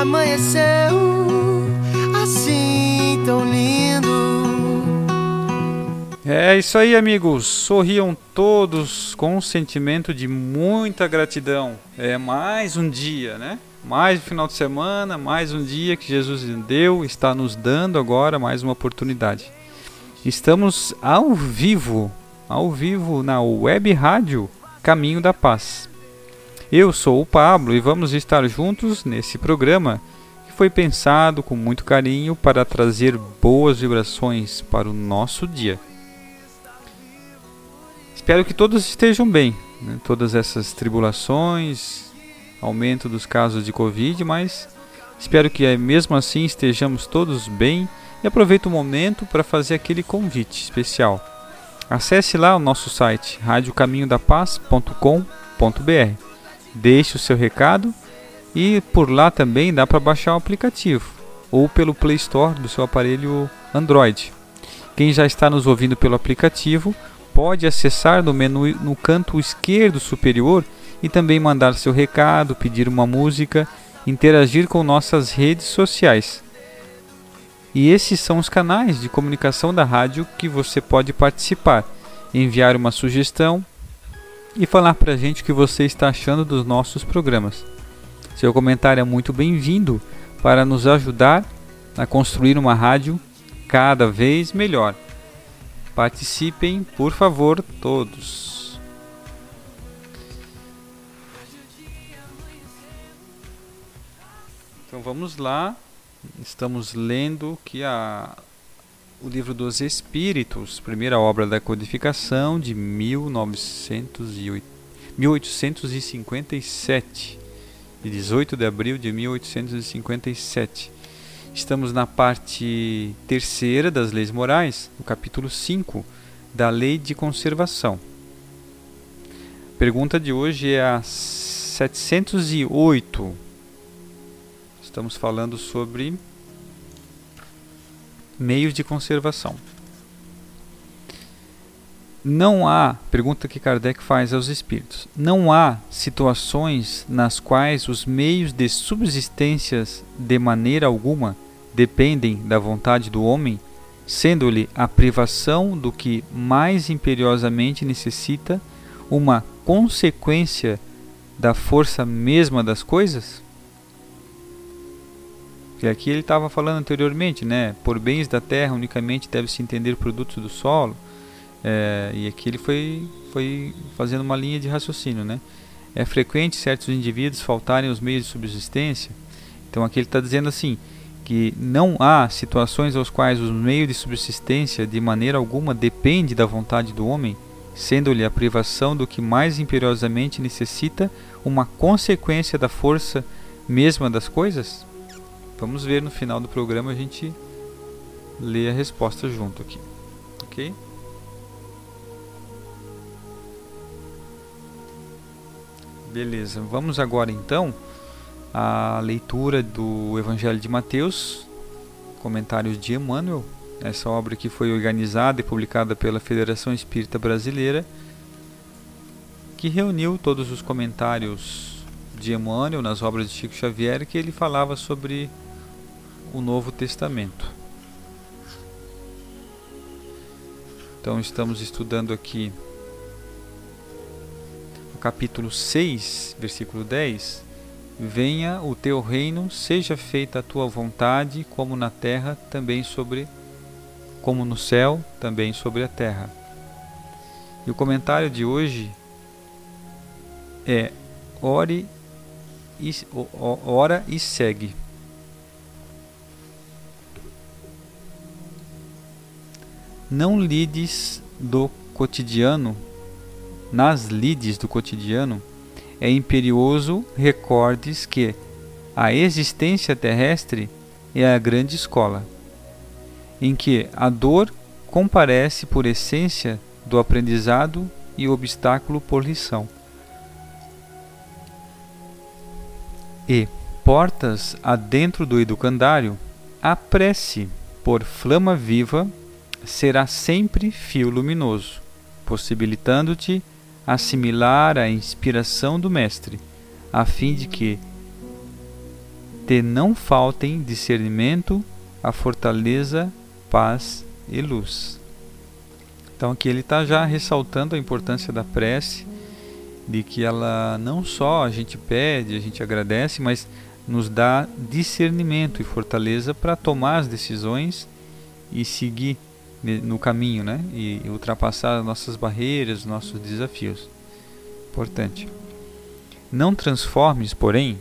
Amanheceu assim tão lindo. É isso aí, amigos. Sorriam todos com um sentimento de muita gratidão. É mais um dia, né? Mais um final de semana, mais um dia que Jesus deu, está nos dando agora mais uma oportunidade. Estamos ao vivo, ao vivo na web rádio Caminho da Paz. Eu sou o Pablo e vamos estar juntos nesse programa que foi pensado com muito carinho para trazer boas vibrações para o nosso dia. Espero que todos estejam bem, né? todas essas tribulações, aumento dos casos de Covid, mas espero que eh, mesmo assim estejamos todos bem e aproveito o momento para fazer aquele convite especial. Acesse lá o nosso site radiocaminhodapaz.com.br. Deixe o seu recado e por lá também dá para baixar o aplicativo ou pelo Play Store do seu aparelho Android. Quem já está nos ouvindo pelo aplicativo pode acessar no menu no canto esquerdo superior e também mandar seu recado, pedir uma música, interagir com nossas redes sociais. E esses são os canais de comunicação da rádio que você pode participar, enviar uma sugestão e falar para a gente o que você está achando dos nossos programas. Seu comentário é muito bem-vindo para nos ajudar a construir uma rádio cada vez melhor. Participem, por favor, todos. Então vamos lá. Estamos lendo que a o livro dos Espíritos, primeira obra da codificação de 1908, 1857, de 18 de abril de 1857. Estamos na parte terceira das leis morais, no capítulo 5 da Lei de Conservação. A pergunta de hoje é a 708. Estamos falando sobre meios de conservação. Não há, pergunta que Kardec faz aos espíritos, não há situações nas quais os meios de subsistência de maneira alguma dependem da vontade do homem, sendo-lhe a privação do que mais imperiosamente necessita uma consequência da força mesma das coisas? Que aqui ele estava falando anteriormente, né? Por bens da terra unicamente deve-se entender produtos do solo. É, e aqui ele foi, foi fazendo uma linha de raciocínio, né? É frequente certos indivíduos faltarem os meios de subsistência. Então aqui ele está dizendo assim que não há situações aos quais os meios de subsistência de maneira alguma depende da vontade do homem, sendo-lhe a privação do que mais imperiosamente necessita uma consequência da força mesma das coisas? Vamos ver no final do programa a gente lê a resposta junto aqui. Ok? Beleza, vamos agora então à leitura do Evangelho de Mateus, comentários de Emmanuel. Essa obra aqui foi organizada e publicada pela Federação Espírita Brasileira, que reuniu todos os comentários de Emmanuel nas obras de Chico Xavier, que ele falava sobre o Novo Testamento. Então estamos estudando aqui o capítulo 6, versículo 10. Venha o teu reino, seja feita a tua vontade, como na terra, também sobre como no céu, também sobre a terra. E o comentário de hoje é ore e, ora e segue. Não lides do cotidiano, nas lides do cotidiano, é imperioso recordes que a existência terrestre é a grande escola, em que a dor comparece por essência do aprendizado e obstáculo por lição. E, portas adentro do educandário, a prece, por flama viva, será sempre fio luminoso, possibilitando-te assimilar a inspiração do Mestre, a fim de que te não faltem discernimento, a fortaleza, paz e luz. Então aqui ele está já ressaltando a importância da prece, de que ela não só a gente pede, a gente agradece, mas nos dá discernimento e fortaleza para tomar as decisões e seguir no caminho, né? E ultrapassar nossas barreiras, nossos desafios. Importante. Não transformes, porém,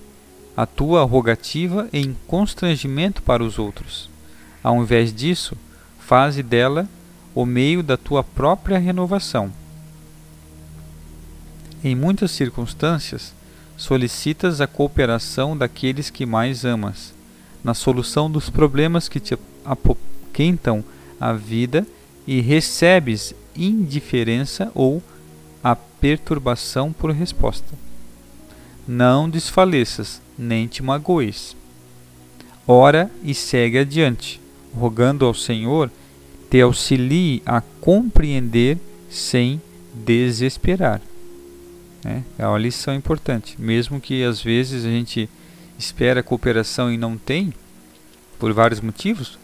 a tua rogativa em constrangimento para os outros. Ao invés disso, faze dela o meio da tua própria renovação. Em muitas circunstâncias, solicitas a cooperação daqueles que mais amas, na solução dos problemas que te apoquentam a vida e recebes indiferença ou a perturbação por resposta. Não desfaleças, nem te magoes. Ora e segue adiante, rogando ao Senhor te auxilie a compreender sem desesperar. É, é uma lição importante, mesmo que às vezes a gente espera cooperação e não tem, por vários motivos,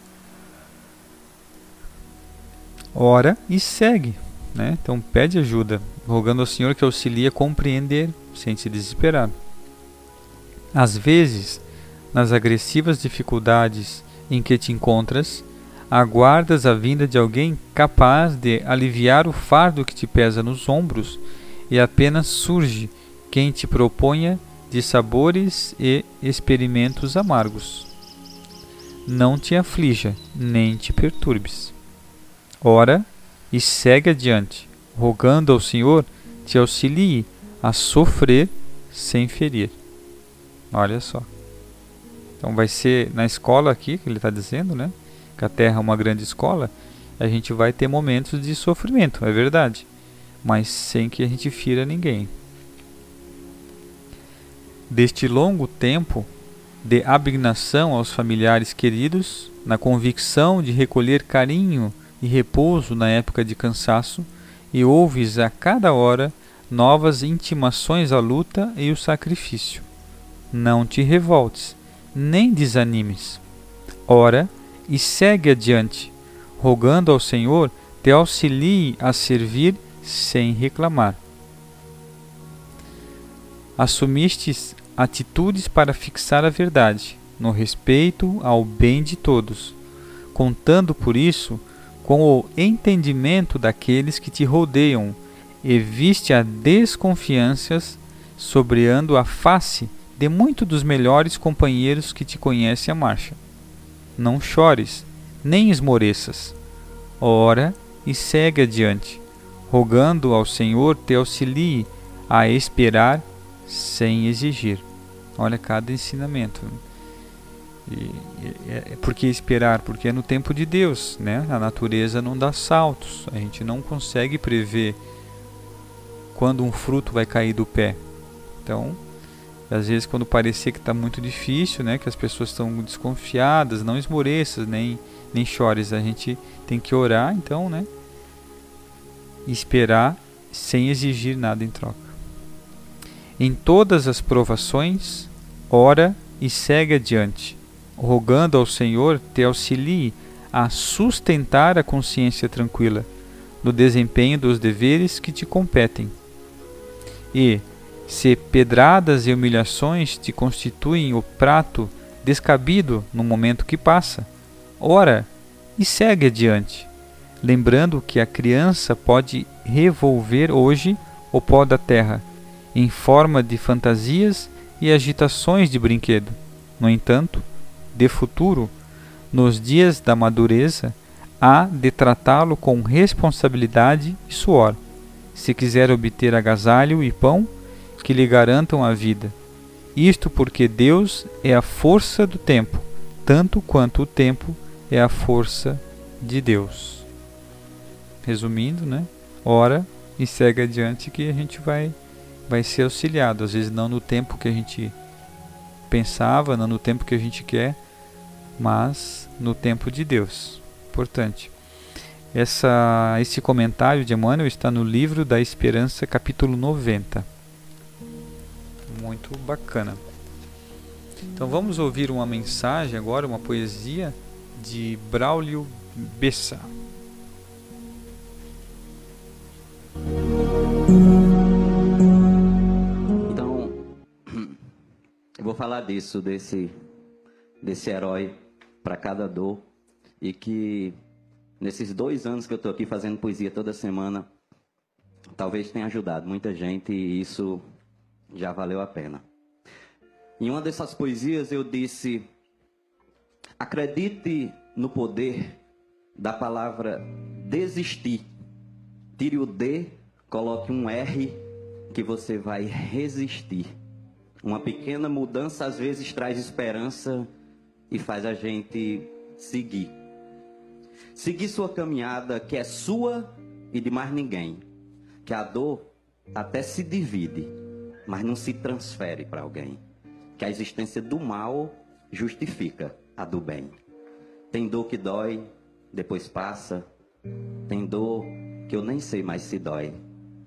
ora e segue. Né? Então pede ajuda, rogando ao Senhor que auxilie a compreender sem se desesperar. Às vezes, nas agressivas dificuldades em que te encontras, aguardas a vinda de alguém capaz de aliviar o fardo que te pesa nos ombros e apenas surge quem te proponha de sabores e experimentos amargos. Não te aflija, nem te perturbes. Ora e segue adiante, rogando ao Senhor te auxilie a sofrer sem ferir. Olha só. Então vai ser na escola aqui que ele está dizendo, né? Que a Terra é uma grande escola. A gente vai ter momentos de sofrimento, é verdade, mas sem que a gente fira ninguém. Deste longo tempo de abnegação aos familiares queridos, na convicção de recolher carinho e repouso na época de cansaço, e ouves a cada hora novas intimações à luta e o sacrifício. Não te revoltes, nem desanimes. Ora e segue adiante, rogando ao Senhor te auxilie a servir sem reclamar. Assumistes atitudes para fixar a verdade, no respeito ao bem de todos, contando por isso com o entendimento daqueles que te rodeiam, e viste a desconfianças sobreando a face de muitos dos melhores companheiros que te conhecem a marcha. Não chores, nem esmoreças. Ora e segue adiante, rogando ao Senhor te auxilie a esperar sem exigir. Olha cada ensinamento. E, é, por que esperar? Porque é no tempo de Deus, né? A natureza não dá saltos. A gente não consegue prever quando um fruto vai cair do pé. Então, às vezes quando parecer que está muito difícil, né, que as pessoas estão desconfiadas, não esmoreças, nem nem chores, a gente tem que orar, então, né? E esperar sem exigir nada em troca. Em todas as provações, ora e segue adiante, rogando ao Senhor te auxilie a sustentar a consciência tranquila no desempenho dos deveres que te competem. E, se pedradas e humilhações te constituem o prato descabido no momento que passa, ora e segue adiante, lembrando que a criança pode revolver hoje o pó da terra em forma de fantasias e agitações de brinquedo. No entanto, de futuro, nos dias da madureza, há de tratá-lo com responsabilidade e suor, se quiser obter agasalho e pão que lhe garantam a vida. Isto porque Deus é a força do tempo, tanto quanto o tempo é a força de Deus. Resumindo, né? Ora e segue adiante que a gente vai vai ser auxiliado, às vezes não no tempo que a gente pensava, não no tempo que a gente quer, mas no tempo de Deus. Importante. Essa, esse comentário de Emmanuel está no livro da Esperança, capítulo 90. Muito bacana. Então vamos ouvir uma mensagem agora, uma poesia de Braulio Bessa. Então, eu vou falar disso, desse, desse herói para cada dor. E que nesses dois anos que eu estou aqui fazendo poesia toda semana, talvez tenha ajudado muita gente e isso já valeu a pena. Em uma dessas poesias eu disse: acredite no poder da palavra desistir. Tire o D, coloque um R que você vai resistir. Uma pequena mudança às vezes traz esperança e faz a gente seguir. Seguir sua caminhada que é sua e de mais ninguém. Que a dor até se divide, mas não se transfere para alguém. Que a existência do mal justifica a do bem. Tem dor que dói, depois passa. Tem dor que eu nem sei mais se dói.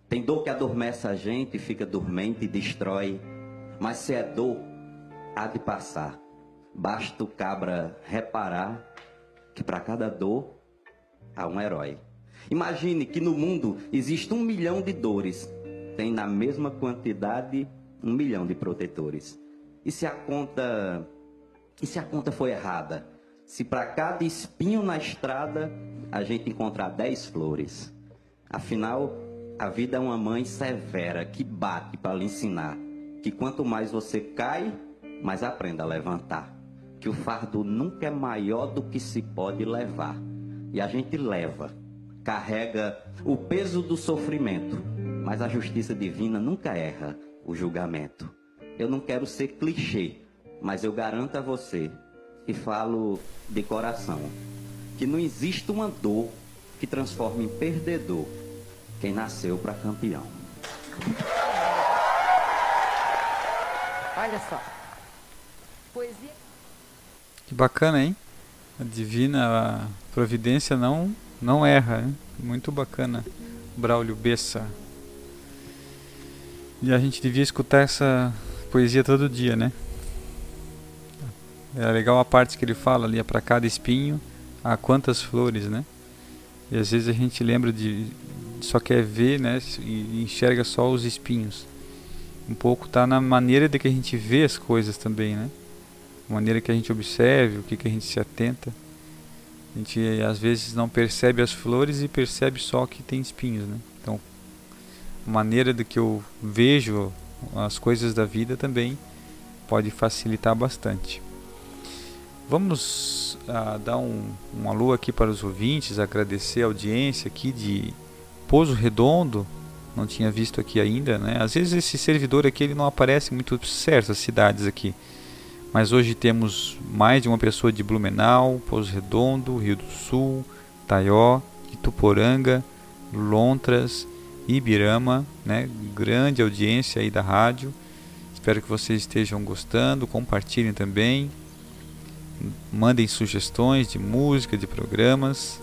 Tem dor que adormece a gente, fica dormente e destrói. Mas se é dor, há de passar. Basta o cabra reparar que para cada dor há um herói. Imagine que no mundo existe um milhão de dores, tem na mesma quantidade um milhão de protetores. E se a conta, e se a conta foi errada? Se para cada espinho na estrada a gente encontrar dez flores. Afinal, a vida é uma mãe severa que bate para lhe ensinar que quanto mais você cai, mais aprenda a levantar. Que o fardo nunca é maior do que se pode levar. E a gente leva, carrega o peso do sofrimento, mas a justiça divina nunca erra o julgamento. Eu não quero ser clichê, mas eu garanto a você e falo de coração que não existe uma dor que transforme em perdedor quem nasceu para campeão. Olha só. Poesia. Que bacana, hein? A divina providência não não erra, hein? Muito bacana. Braulio Bessa. E a gente devia escutar essa poesia todo dia, né? É legal a parte que ele fala ali, é para cada espinho há quantas flores, né? E às vezes a gente lembra de só quer ver, né, e enxerga só os espinhos. Um pouco tá na maneira de que a gente vê as coisas também, né? A maneira que a gente observe, o que que a gente se atenta. A gente às vezes não percebe as flores e percebe só que tem espinhos, né? Então, a maneira de que eu vejo as coisas da vida também pode facilitar bastante. Vamos ah, dar um, um alô aqui para os ouvintes, agradecer a audiência aqui de Pouso Redondo, não tinha visto aqui ainda, né? Às vezes esse servidor aqui ele não aparece muito certo as cidades aqui. Mas hoje temos mais de uma pessoa de Blumenau, Pouso Redondo, Rio do Sul, Taió, Ituporanga, Lontras, Ibirama, né? Grande audiência aí da rádio. Espero que vocês estejam gostando, compartilhem também. Mandem sugestões de música, de programas.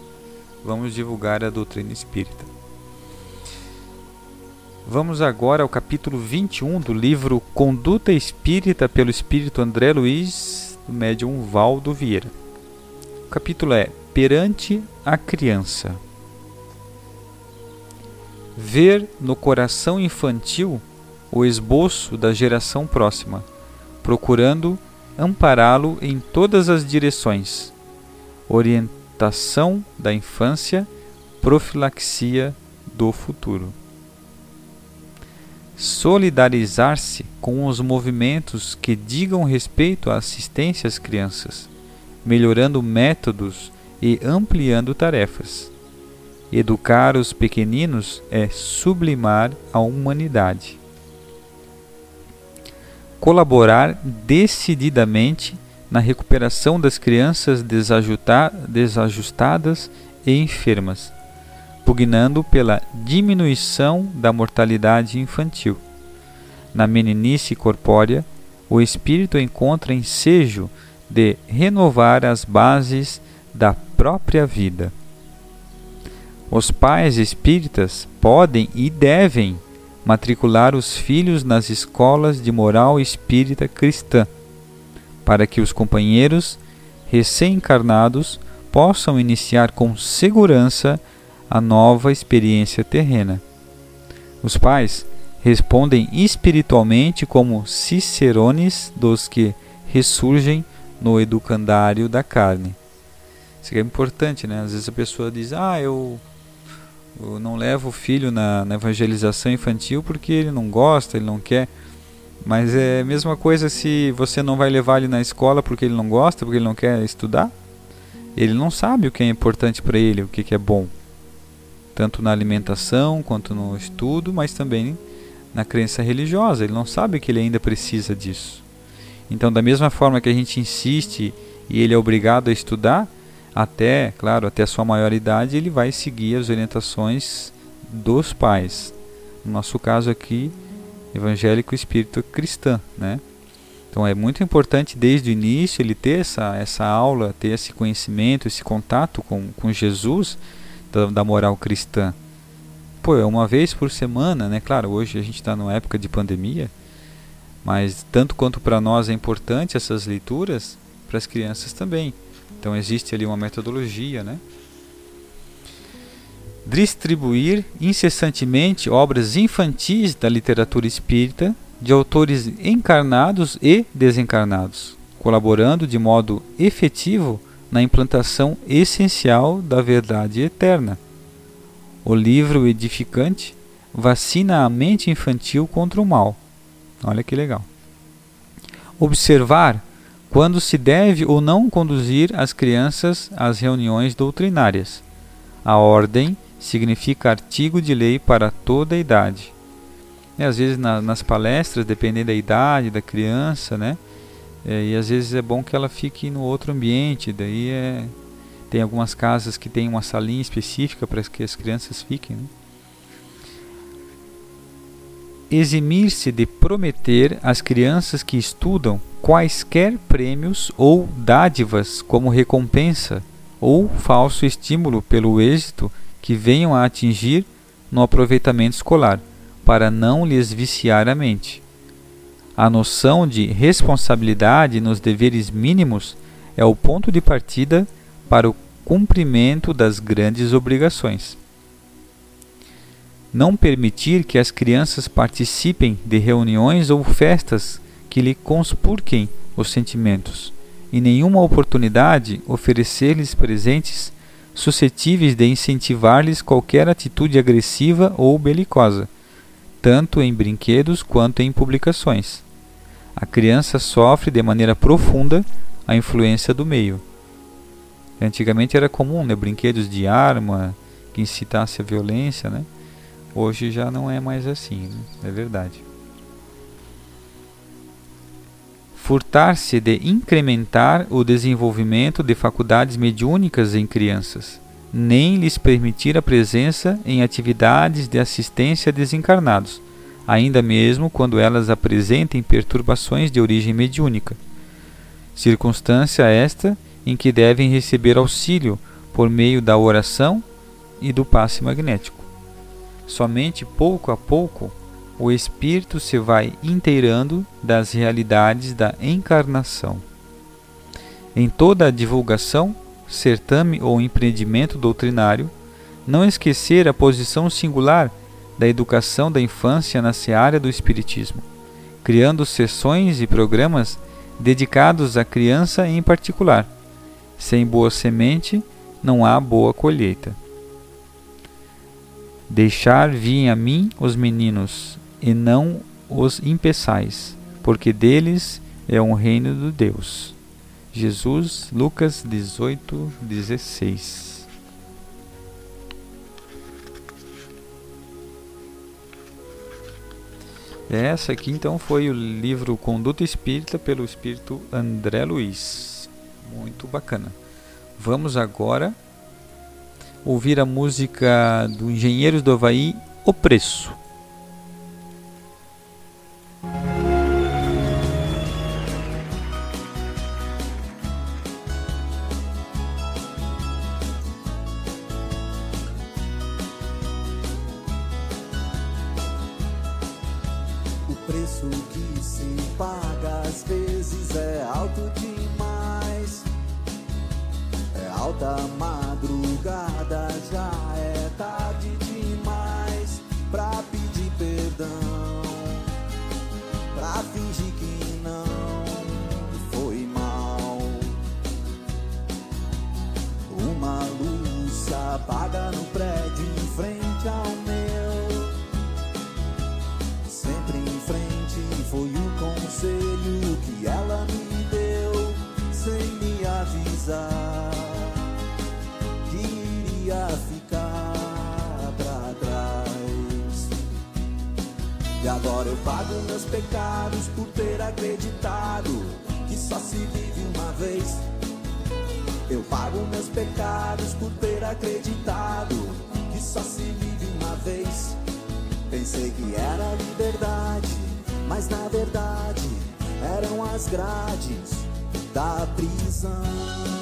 Vamos divulgar a doutrina espírita. Vamos agora ao capítulo 21 do livro Conduta Espírita pelo Espírito André Luiz, do médium Valdo Vieira. O capítulo é Perante a Criança. Ver no coração infantil o esboço da geração próxima, procurando ampará-lo em todas as direções. Orientação da infância, profilaxia do futuro. Solidarizar-se com os movimentos que digam respeito à assistência às crianças, melhorando métodos e ampliando tarefas. Educar os pequeninos é sublimar a humanidade colaborar decididamente na recuperação das crianças desajustadas e enfermas, pugnando pela diminuição da mortalidade infantil. Na meninice corpórea, o espírito encontra ensejo de renovar as bases da própria vida. Os pais espíritas podem e devem matricular os filhos nas escolas de moral espírita cristã, para que os companheiros recém-encarnados possam iniciar com segurança a nova experiência terrena. Os pais respondem espiritualmente como cicerones dos que ressurgem no educandário da carne. Isso é importante, né? Às vezes a pessoa diz: "Ah, eu eu não levo o filho na, na, evangelização infantil porque ele não gosta, ele não quer. Mas é a mesma coisa se você não vai levar ele na escola porque ele não gosta, porque ele não quer estudar. Ele não sabe o que é importante para ele, o que, que é bom. Tanto na alimentação quanto no estudo, mas também na crença religiosa. Ele não sabe que ele ainda precisa disso. Então, da mesma forma que a gente insiste e ele é obrigado a estudar, até, claro, até a sua maioridade, ele vai seguir as orientações dos pais. No nosso caso aqui, evangélico espírito cristã, né? Então é muito importante desde o início ele ter essa, essa aula, ter esse conhecimento, esse contato com, com Jesus da, da moral cristã. Pô, é uma vez por semana, né? Claro, hoje a gente está numa época de pandemia, mas tanto quanto para nós é importante essas leituras, para as crianças também. Então existe ali uma metodologia, né? Distribuir incessantemente obras infantis da literatura espírita de autores encarnados e desencarnados, colaborando de modo efetivo na implantação essencial da verdade eterna. O livro edificante vacina a mente infantil contra o mal. Olha que legal. Observar quando se deve ou não conduzir as crianças às reuniões doutrinárias. A ordem significa artigo de lei para toda a idade. E às vezes na, nas palestras, dependendo da idade da criança, né? É, e às vezes é bom que ela fique no outro ambiente. Daí é, tem algumas casas que tem uma salinha específica para que as crianças fiquem. Né? eximir-se de prometer às crianças que estudam quaisquer prêmios ou dádivas como recompensa ou falso estímulo pelo êxito que venham a atingir no aproveitamento escolar, para não lhes viciar a mente. A noção de responsabilidade nos deveres mínimos é o ponto de partida para o cumprimento das grandes obrigações não permitir que as crianças participem de reuniões ou festas que lhe conspurquem os sentimentos. Em nenhuma oportunidade oferecer-lhes presentes suscetíveis de incentivar-lhes qualquer atitude agressiva ou belicosa, tanto em brinquedos quanto em publicações. A criança sofre de maneira profunda a influência do meio. Antigamente era comum, né, brinquedos de arma que incitasse a violência, né? Hoje já não é mais assim, né? é verdade. Furtar-se de incrementar o desenvolvimento de faculdades mediúnicas em crianças, nem lhes permitir a presença em atividades de assistência a desencarnados, ainda mesmo quando elas apresentem perturbações de origem mediúnica. Circunstância esta em que devem receber auxílio por meio da oração e do passe magnético. Somente pouco a pouco o espírito se vai inteirando das realidades da encarnação. Em toda a divulgação, certame ou empreendimento doutrinário, não esquecer a posição singular da educação da infância na seara do Espiritismo, criando sessões e programas dedicados à criança em particular. Sem boa semente, não há boa colheita. Deixar vir a mim os meninos, e não os impeçais, porque deles é o reino do Deus. Jesus, Lucas 18, 16. Essa aqui então foi o livro Conduta Espírita pelo Espírito André Luiz. Muito bacana. Vamos agora ouvir a música do Engenheiros do Havaí, O Preço. Alta madrugada, já é tarde demais pra pedir perdão. Pra fingir que não foi mal. Uma luz apaga no prédio em frente ao meu. Agora eu pago meus pecados por ter acreditado que só se vive uma vez. Eu pago meus pecados por ter acreditado que só se vive uma vez. Pensei que era liberdade, mas na verdade eram as grades da prisão.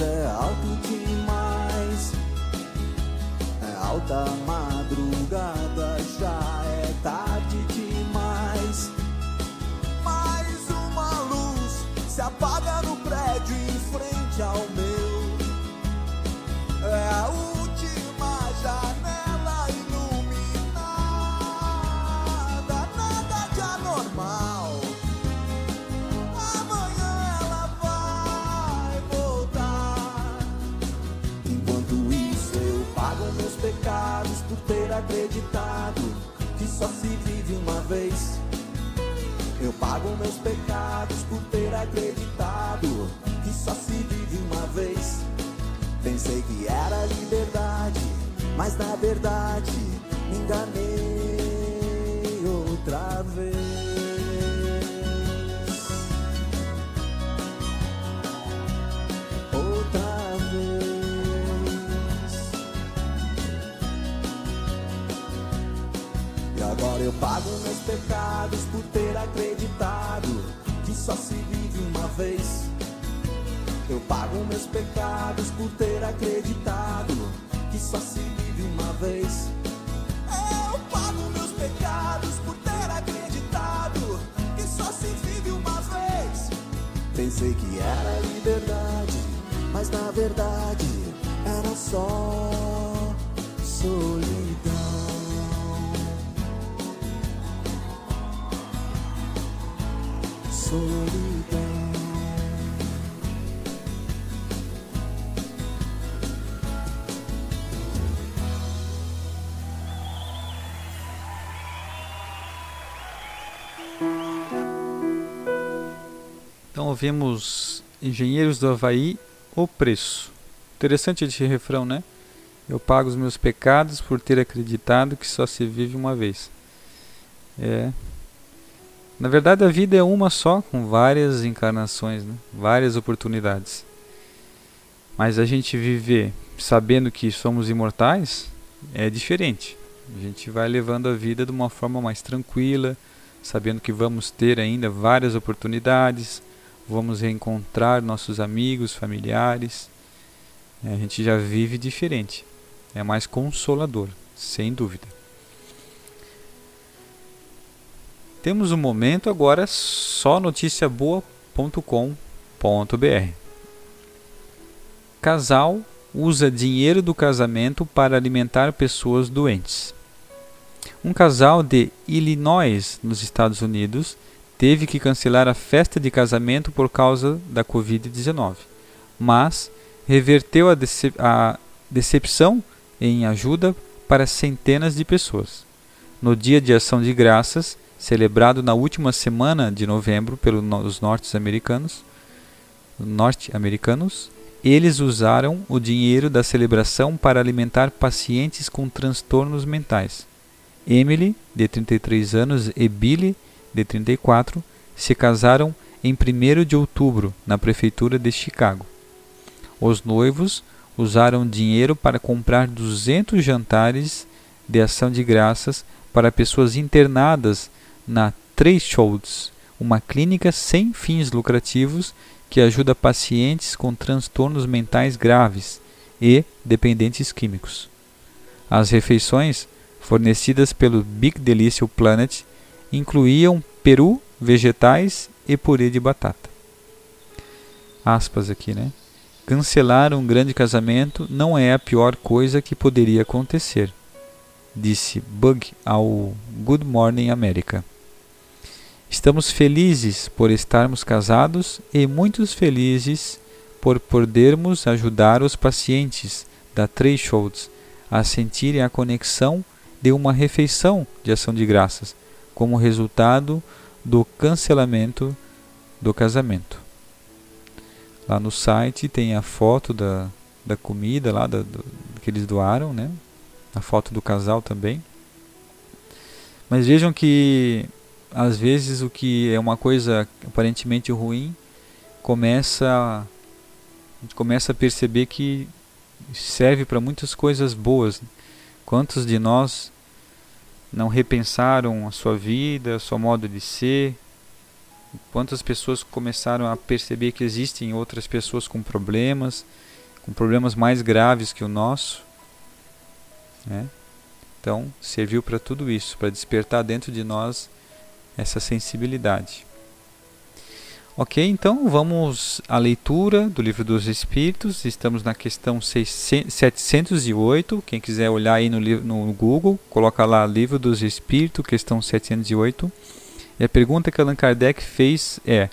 É alto demais. É alta madrugada, já é tarde demais. Mais uma luz se apaga no prédio em frente ao meu. Acreditado que só se vive uma vez. Eu pago meus pecados por ter acreditado que só se vive uma vez. Pensei que era liberdade, mas na verdade me enganei outra vez. Pecados por ter acreditado que só se vive uma vez. Eu pago meus pecados por ter acreditado que só se vive uma vez. Eu pago meus pecados por ter acreditado que só se vive uma vez. Pensei que era liberdade, mas na verdade era só solidão. Então ouvimos Engenheiros do Havaí, O Preço. Interessante esse refrão, né? Eu pago os meus pecados por ter acreditado que só se vive uma vez. É. Na verdade, a vida é uma só, com várias encarnações, né? várias oportunidades. Mas a gente viver sabendo que somos imortais é diferente. A gente vai levando a vida de uma forma mais tranquila, sabendo que vamos ter ainda várias oportunidades, vamos reencontrar nossos amigos, familiares. É, a gente já vive diferente. É mais consolador, sem dúvida. Temos um momento agora só noticiaboa.com.br. Casal usa dinheiro do casamento para alimentar pessoas doentes. Um casal de Illinois, nos Estados Unidos, teve que cancelar a festa de casamento por causa da Covid-19, mas reverteu a, decep a decepção em ajuda para centenas de pessoas. No Dia de Ação de Graças, celebrado na última semana de novembro pelos norte-americanos, norte-americanos, eles usaram o dinheiro da celebração para alimentar pacientes com transtornos mentais. Emily, de 33 anos, e Billy, de 34, se casaram em 1 de outubro na prefeitura de Chicago. Os noivos usaram dinheiro para comprar 200 jantares de ação de graças para pessoas internadas na Thresholds, uma clínica sem fins lucrativos que ajuda pacientes com transtornos mentais graves e dependentes químicos. As refeições, fornecidas pelo Big Delicious Planet, incluíam peru, vegetais e purê de batata. Aspas aqui, né? Cancelar um grande casamento não é a pior coisa que poderia acontecer, disse Bug ao Good Morning America. Estamos felizes por estarmos casados e muito felizes por podermos ajudar os pacientes da Thresholds a sentirem a conexão de uma refeição de ação de graças como resultado do cancelamento do casamento. Lá no site tem a foto da, da comida lá da, do, que eles doaram, né? A foto do casal também. Mas vejam que às vezes o que é uma coisa aparentemente ruim começa a gente começa a perceber que serve para muitas coisas boas. Quantos de nós não repensaram a sua vida, o seu modo de ser? Quantas pessoas começaram a perceber que existem outras pessoas com problemas, com problemas mais graves que o nosso? Né? Então, serviu para tudo isso, para despertar dentro de nós essa sensibilidade. Ok, então vamos à leitura do Livro dos Espíritos. Estamos na questão 708. Quem quiser olhar aí no, no Google, coloca lá Livro dos Espíritos, questão 708. E a pergunta que Allan Kardec fez é: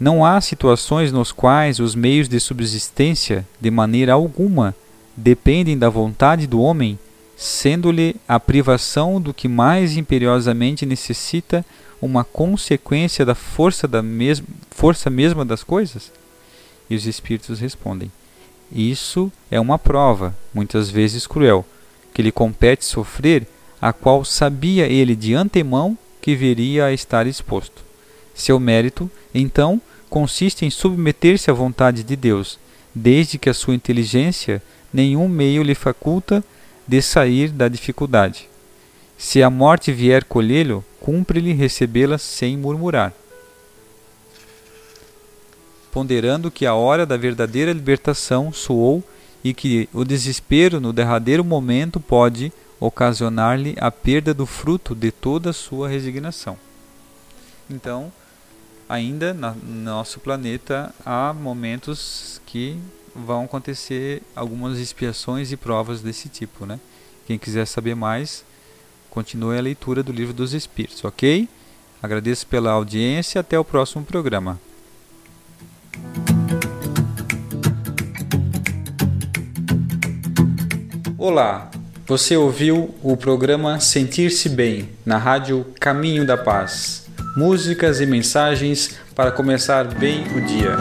Não há situações nos quais os meios de subsistência, de maneira alguma, dependem da vontade do homem sendo-lhe a privação do que mais imperiosamente necessita uma consequência da força, da mes força mesma das coisas? E os espíritos respondem: Isso é uma prova, muitas vezes cruel, que lhe compete sofrer, a qual sabia ele de antemão que viria a estar exposto. Seu mérito, então, consiste em submeter-se à vontade de Deus, desde que a sua inteligência nenhum meio lhe faculta de sair da dificuldade. Se a morte vier colhê-lo, cumpre-lhe recebê-la sem murmurar. Ponderando que a hora da verdadeira libertação soou e que o desespero no derradeiro momento pode ocasionar-lhe a perda do fruto de toda a sua resignação. Então, ainda no nosso planeta há momentos que vão acontecer algumas expiações e provas desse tipo, né? Quem quiser saber mais, continue a leitura do livro dos Espíritos, ok? Agradeço pela audiência, até o próximo programa. Olá, você ouviu o programa Sentir-se Bem na rádio Caminho da Paz. Músicas e mensagens para começar bem o dia.